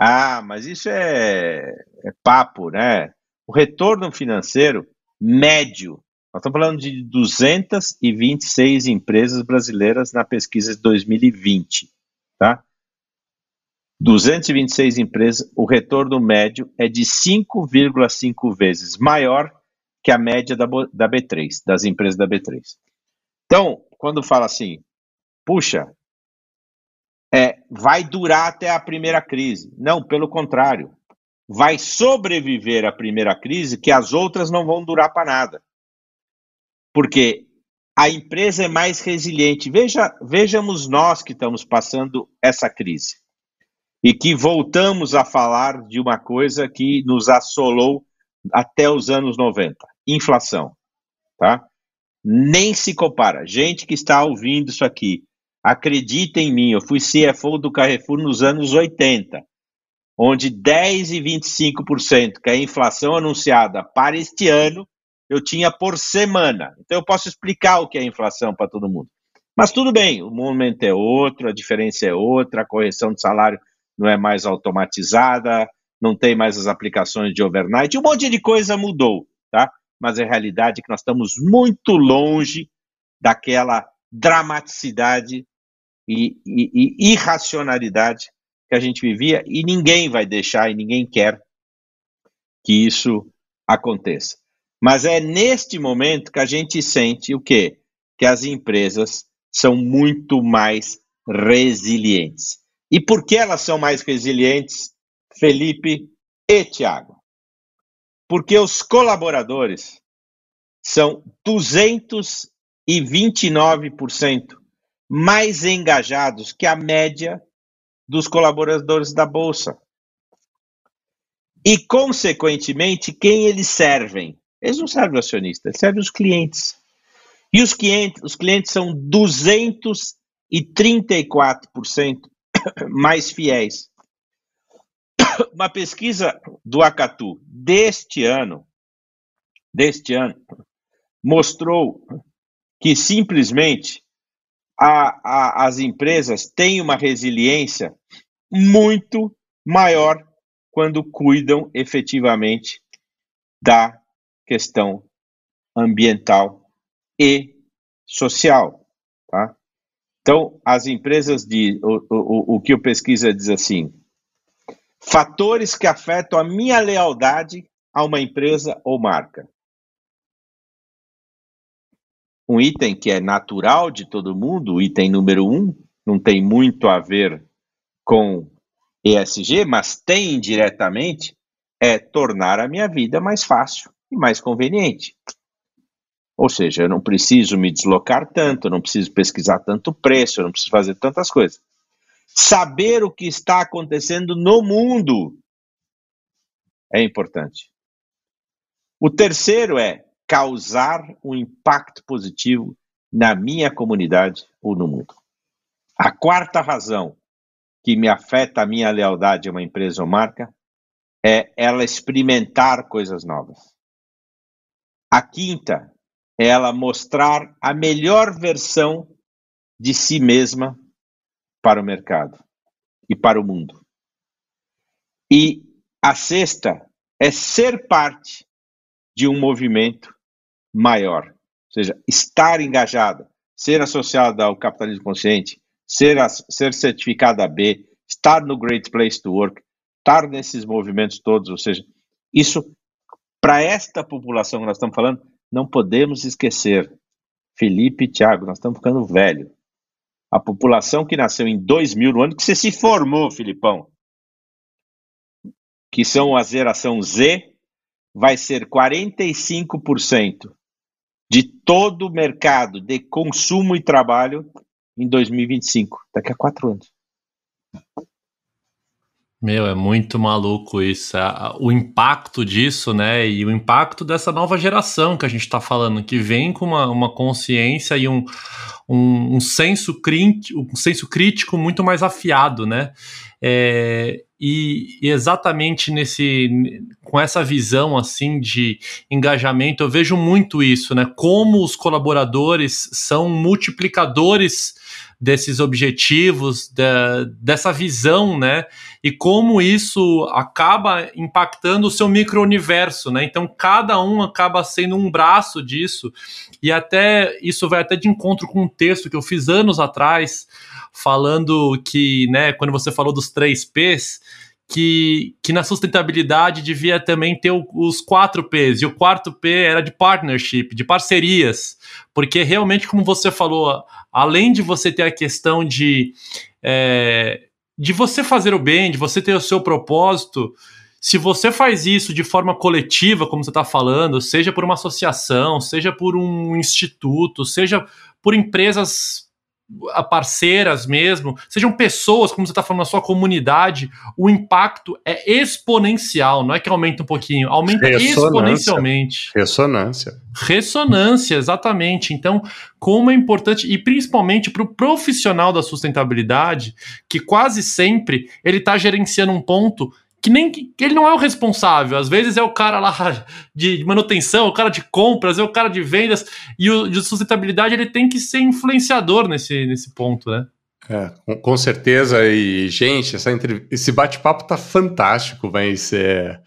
ah, mas isso é, é papo, né? O retorno financeiro médio, nós estamos falando de 226 empresas brasileiras na pesquisa de 2020, tá? 226 empresas, o retorno médio é de 5,5 vezes maior que a média da, da B3, das empresas da B3. Então, quando fala assim, puxa, é, vai durar até a primeira crise. Não, pelo contrário. Vai sobreviver à primeira crise, que as outras não vão durar para nada. Porque a empresa é mais resiliente. Veja, vejamos nós que estamos passando essa crise. E que voltamos a falar de uma coisa que nos assolou até os anos 90, inflação, tá? Nem se compara. Gente que está ouvindo isso aqui, Acredita em mim, eu fui CFO do Carrefour nos anos 80, onde 10 e 25%, que é a inflação anunciada para este ano, eu tinha por semana. Então eu posso explicar o que é inflação para todo mundo. Mas tudo bem, o momento é outro, a diferença é outra, a correção de salário não é mais automatizada, não tem mais as aplicações de overnight, um monte de coisa mudou, tá? Mas a realidade é que nós estamos muito longe daquela dramaticidade e, e, e irracionalidade que a gente vivia e ninguém vai deixar e ninguém quer que isso aconteça. Mas é neste momento que a gente sente o quê? Que as empresas são muito mais resilientes. E por que elas são mais resilientes, Felipe e Tiago? Porque os colaboradores são 229% mais engajados que a média dos colaboradores da Bolsa. E, consequentemente, quem eles servem? Eles não servem o acionista, eles servem os clientes. E os clientes, os clientes são 234% <coughs> mais fiéis. <coughs> Uma pesquisa do Acatu deste ano, deste ano, mostrou que simplesmente a, a, as empresas têm uma resiliência muito maior quando cuidam efetivamente da questão ambiental e social. Tá? Então, as empresas de o, o, o que o pesquisa diz assim: fatores que afetam a minha lealdade a uma empresa ou marca um item que é natural de todo mundo, o item número um, não tem muito a ver com ESG, mas tem indiretamente, é tornar a minha vida mais fácil e mais conveniente. Ou seja, eu não preciso me deslocar tanto, eu não preciso pesquisar tanto preço, eu não preciso fazer tantas coisas. Saber o que está acontecendo no mundo é importante. O terceiro é causar um impacto positivo na minha comunidade ou no mundo. A quarta razão que me afeta a minha lealdade a uma empresa ou marca é ela experimentar coisas novas. A quinta é ela mostrar a melhor versão de si mesma para o mercado e para o mundo. E a sexta é ser parte de um movimento maior. Ou seja, estar engajada, ser associada ao capitalismo consciente, ser, ser certificada B, estar no Great Place to Work, estar nesses movimentos todos, ou seja, isso, para esta população que nós estamos falando, não podemos esquecer. Felipe e Tiago, nós estamos ficando velho. A população que nasceu em 2000, no ano que você se formou, Filipão, que são a geração Z, vai ser 45% de todo o mercado de consumo e trabalho em 2025, daqui a quatro anos. Meu, é muito maluco isso. O impacto disso, né? E o impacto dessa nova geração que a gente está falando, que vem com uma, uma consciência e um, um, um, senso crítico, um senso crítico muito mais afiado, né? É, e, e, exatamente nesse com essa visão assim de engajamento, eu vejo muito isso, né? Como os colaboradores são multiplicadores desses objetivos, dessa visão, né? E como isso acaba impactando o seu micro-universo, né? Então, cada um acaba sendo um braço disso, e até isso vai até de encontro com um texto que eu fiz anos atrás, falando que, né, quando você falou dos três P's, que, que na sustentabilidade devia também ter o, os quatro P's, e o quarto P era de partnership, de parcerias, porque realmente, como você falou, além de você ter a questão de, é, de você fazer o bem, de você ter o seu propósito, se você faz isso de forma coletiva, como você está falando, seja por uma associação, seja por um instituto, seja por empresas parceiras mesmo, sejam pessoas, como você está falando, na sua comunidade, o impacto é exponencial, não é que aumenta um pouquinho, aumenta exponencialmente. Ressonância. Ressonância, exatamente. Então, como é importante, e principalmente para o profissional da sustentabilidade, que quase sempre ele está gerenciando um ponto que nem que ele não é o responsável. Às vezes é o cara lá <laughs> de manutenção, o cara de compras, é o cara de vendas e o de sustentabilidade ele tem que ser influenciador nesse, nesse ponto, né? É, com, certeza. E gente, essa esse bate-papo tá fantástico, mas é...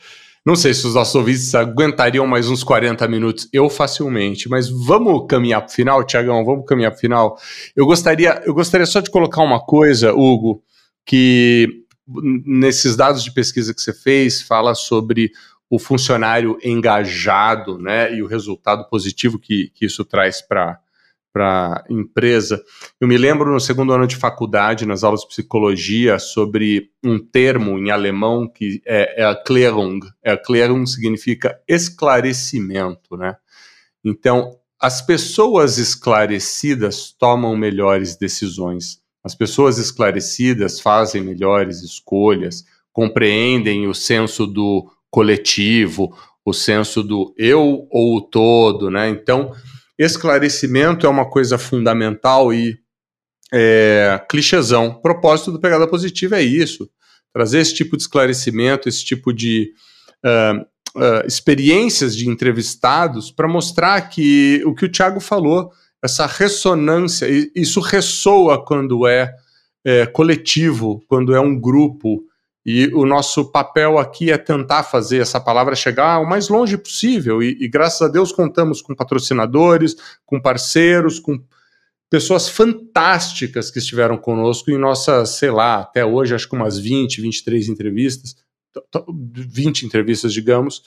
não sei se os nossos ouvintes aguentariam mais uns 40 minutos. Eu facilmente, mas vamos caminhar para o final, Tiagão. Vamos caminhar para o final. Eu gostaria, eu gostaria só de colocar uma coisa, Hugo, que nesses dados de pesquisa que você fez, fala sobre o funcionário engajado, né, e o resultado positivo que, que isso traz para para a empresa. Eu me lembro no segundo ano de faculdade, nas aulas de psicologia, sobre um termo em alemão que é, é Erklärung. Erklärung significa esclarecimento, né? Então, as pessoas esclarecidas tomam melhores decisões. As pessoas esclarecidas fazem melhores escolhas, compreendem o senso do coletivo, o senso do eu ou o todo, né? Então, esclarecimento é uma coisa fundamental e é, clichêzão. O propósito do Pegada Positiva é isso: trazer esse tipo de esclarecimento, esse tipo de uh, uh, experiências de entrevistados para mostrar que o que o Tiago falou essa ressonância, isso ressoa quando é, é, coletivo, quando é um grupo, e o nosso papel aqui é tentar fazer essa palavra chegar o mais longe possível, e, e graças a Deus contamos com patrocinadores, com parceiros, com pessoas fantásticas que estiveram conosco em nossas, sei lá, até hoje, acho que umas 20, 23 entrevistas, 20 entrevistas, digamos,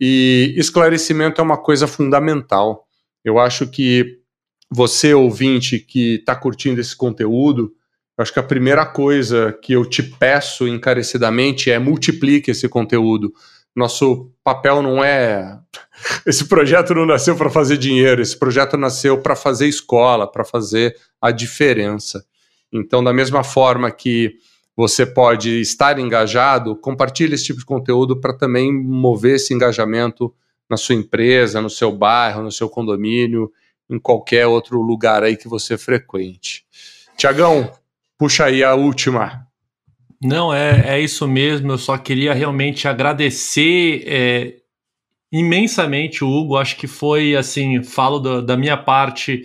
e esclarecimento é uma coisa fundamental. Eu acho que você, ouvinte, que está curtindo esse conteúdo, acho que a primeira coisa que eu te peço encarecidamente é multiplique esse conteúdo. Nosso papel não é. <laughs> Esse projeto não nasceu para fazer dinheiro, esse projeto nasceu para fazer escola, para fazer a diferença. Então, da mesma forma que você pode estar engajado, compartilhe esse tipo de conteúdo para também mover esse engajamento na sua empresa, no seu bairro, no seu condomínio em qualquer outro lugar aí que você frequente. Tiagão, puxa aí a última. Não, é, é isso mesmo. Eu só queria realmente agradecer é, imensamente o Hugo. Acho que foi, assim, falo do, da minha parte,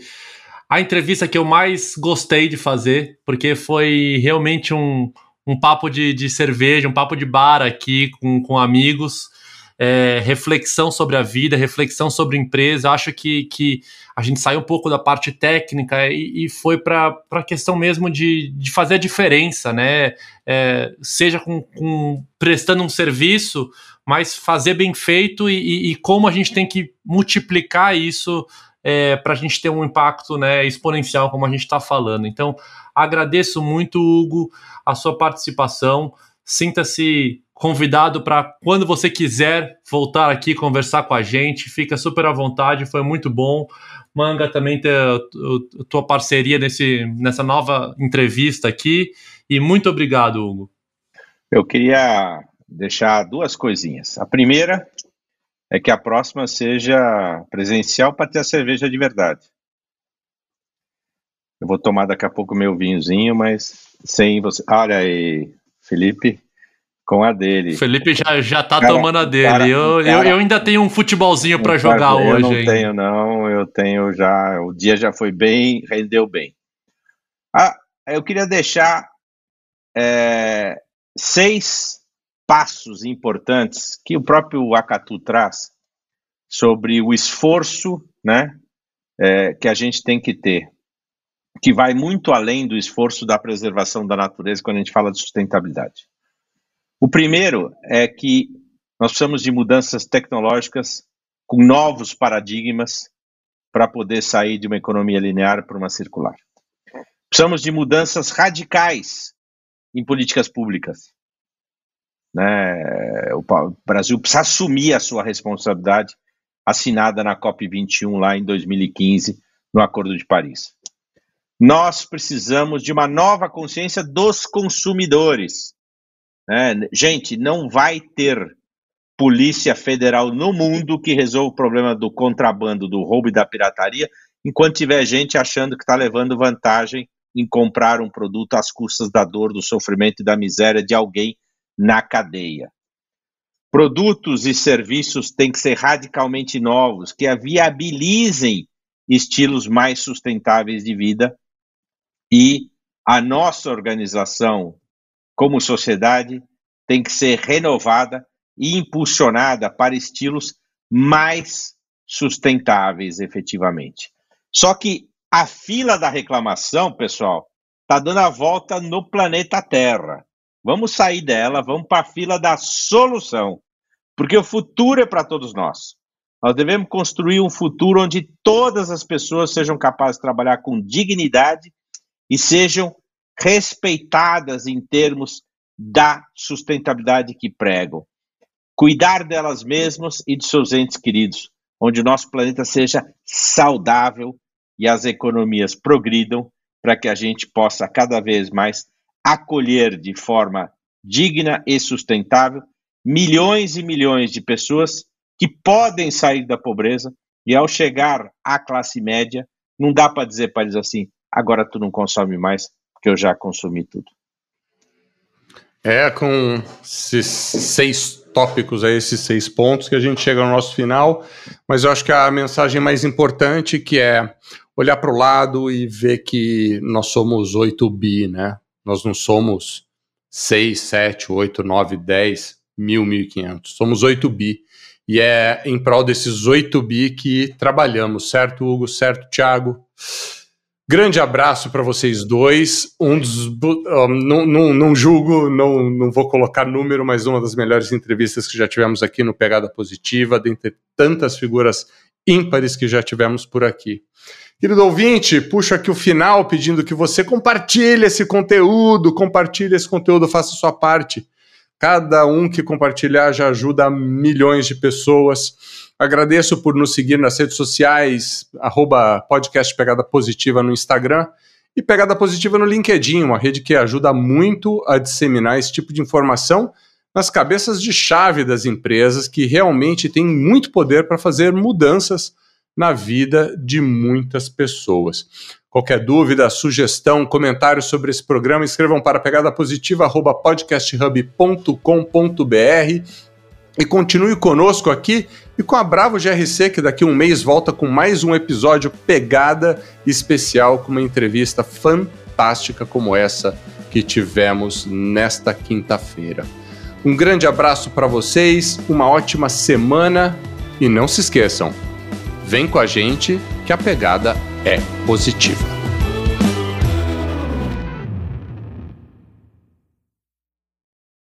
a entrevista que eu mais gostei de fazer, porque foi realmente um, um papo de, de cerveja, um papo de bar aqui com, com amigos é, reflexão sobre a vida, reflexão sobre empresa. Acho que, que a gente saiu um pouco da parte técnica e, e foi para a questão mesmo de, de fazer a diferença, né? É, seja com, com, prestando um serviço, mas fazer bem feito e, e, e como a gente tem que multiplicar isso é, para a gente ter um impacto né, exponencial, como a gente está falando. Então, agradeço muito, Hugo, a sua participação. Sinta-se convidado para quando você quiser voltar aqui conversar com a gente, fica super à vontade, foi muito bom. Manga também ter a tua parceria nesse, nessa nova entrevista aqui e muito obrigado, Hugo. Eu queria deixar duas coisinhas. A primeira é que a próxima seja presencial para ter a cerveja de verdade. Eu vou tomar daqui a pouco meu vinhozinho, mas sem você. Olha aí, Felipe, com a dele. Felipe já, já tá cara, tomando a dele. Cara, eu, cara, eu, eu, ainda tenho um futebolzinho para jogar hoje. Eu não hein? tenho, não. Eu tenho já. O dia já foi bem, rendeu bem. Ah, eu queria deixar é, seis passos importantes que o próprio Acatu traz sobre o esforço né, é, que a gente tem que ter, que vai muito além do esforço da preservação da natureza quando a gente fala de sustentabilidade. O primeiro é que nós precisamos de mudanças tecnológicas com novos paradigmas para poder sair de uma economia linear para uma circular. Precisamos de mudanças radicais em políticas públicas. Né? O Brasil precisa assumir a sua responsabilidade assinada na COP21 lá em 2015, no Acordo de Paris. Nós precisamos de uma nova consciência dos consumidores. Né? Gente, não vai ter polícia federal no mundo que resolva o problema do contrabando, do roubo e da pirataria, enquanto tiver gente achando que está levando vantagem em comprar um produto às custas da dor, do sofrimento e da miséria de alguém na cadeia. Produtos e serviços têm que ser radicalmente novos, que viabilizem estilos mais sustentáveis de vida e a nossa organização, como sociedade, tem que ser renovada e impulsionada para estilos mais sustentáveis, efetivamente. Só que a fila da reclamação, pessoal, está dando a volta no planeta Terra. Vamos sair dela, vamos para a fila da solução, porque o futuro é para todos nós. Nós devemos construir um futuro onde todas as pessoas sejam capazes de trabalhar com dignidade e sejam respeitadas em termos da sustentabilidade que pregam. Cuidar delas mesmas e de seus entes queridos, onde o nosso planeta seja saudável e as economias progridam para que a gente possa cada vez mais acolher de forma digna e sustentável milhões e milhões de pessoas que podem sair da pobreza e ao chegar à classe média, não dá para dizer para eles assim, agora tu não consome mais, porque eu já consumi tudo. É com esses seis tópicos, a esses seis pontos que a gente chega no nosso final, mas eu acho que a mensagem mais importante que é olhar para o lado e ver que nós somos 8 bi, né? Nós não somos 6, 7, 8, 9, 10, mil, 1.500. Somos 8 bi. E é em prol desses 8 bi que trabalhamos, certo, Hugo? Certo, Thiago? Grande abraço para vocês dois. Um dos. Um, não, não, não, julgo, não, não vou colocar número, mas uma das melhores entrevistas que já tivemos aqui no Pegada Positiva, dentre tantas figuras ímpares que já tivemos por aqui. Querido ouvinte, puxo aqui o final pedindo que você compartilhe esse conteúdo, compartilhe esse conteúdo, faça sua parte. Cada um que compartilhar já ajuda milhões de pessoas. Agradeço por nos seguir nas redes sociais, arroba podcast Pegada Positiva no Instagram e Pegada Positiva no LinkedIn, uma rede que ajuda muito a disseminar esse tipo de informação nas cabeças de chave das empresas que realmente têm muito poder para fazer mudanças na vida de muitas pessoas. Qualquer dúvida, sugestão, comentário sobre esse programa, escrevam para pegadapositiva@podcasthub.com.br e continue conosco aqui e com a Bravo GRC, que daqui a um mês volta com mais um episódio pegada especial com uma entrevista fantástica como essa que tivemos nesta quinta-feira. Um grande abraço para vocês, uma ótima semana e não se esqueçam, Vem com a gente que a pegada é positiva.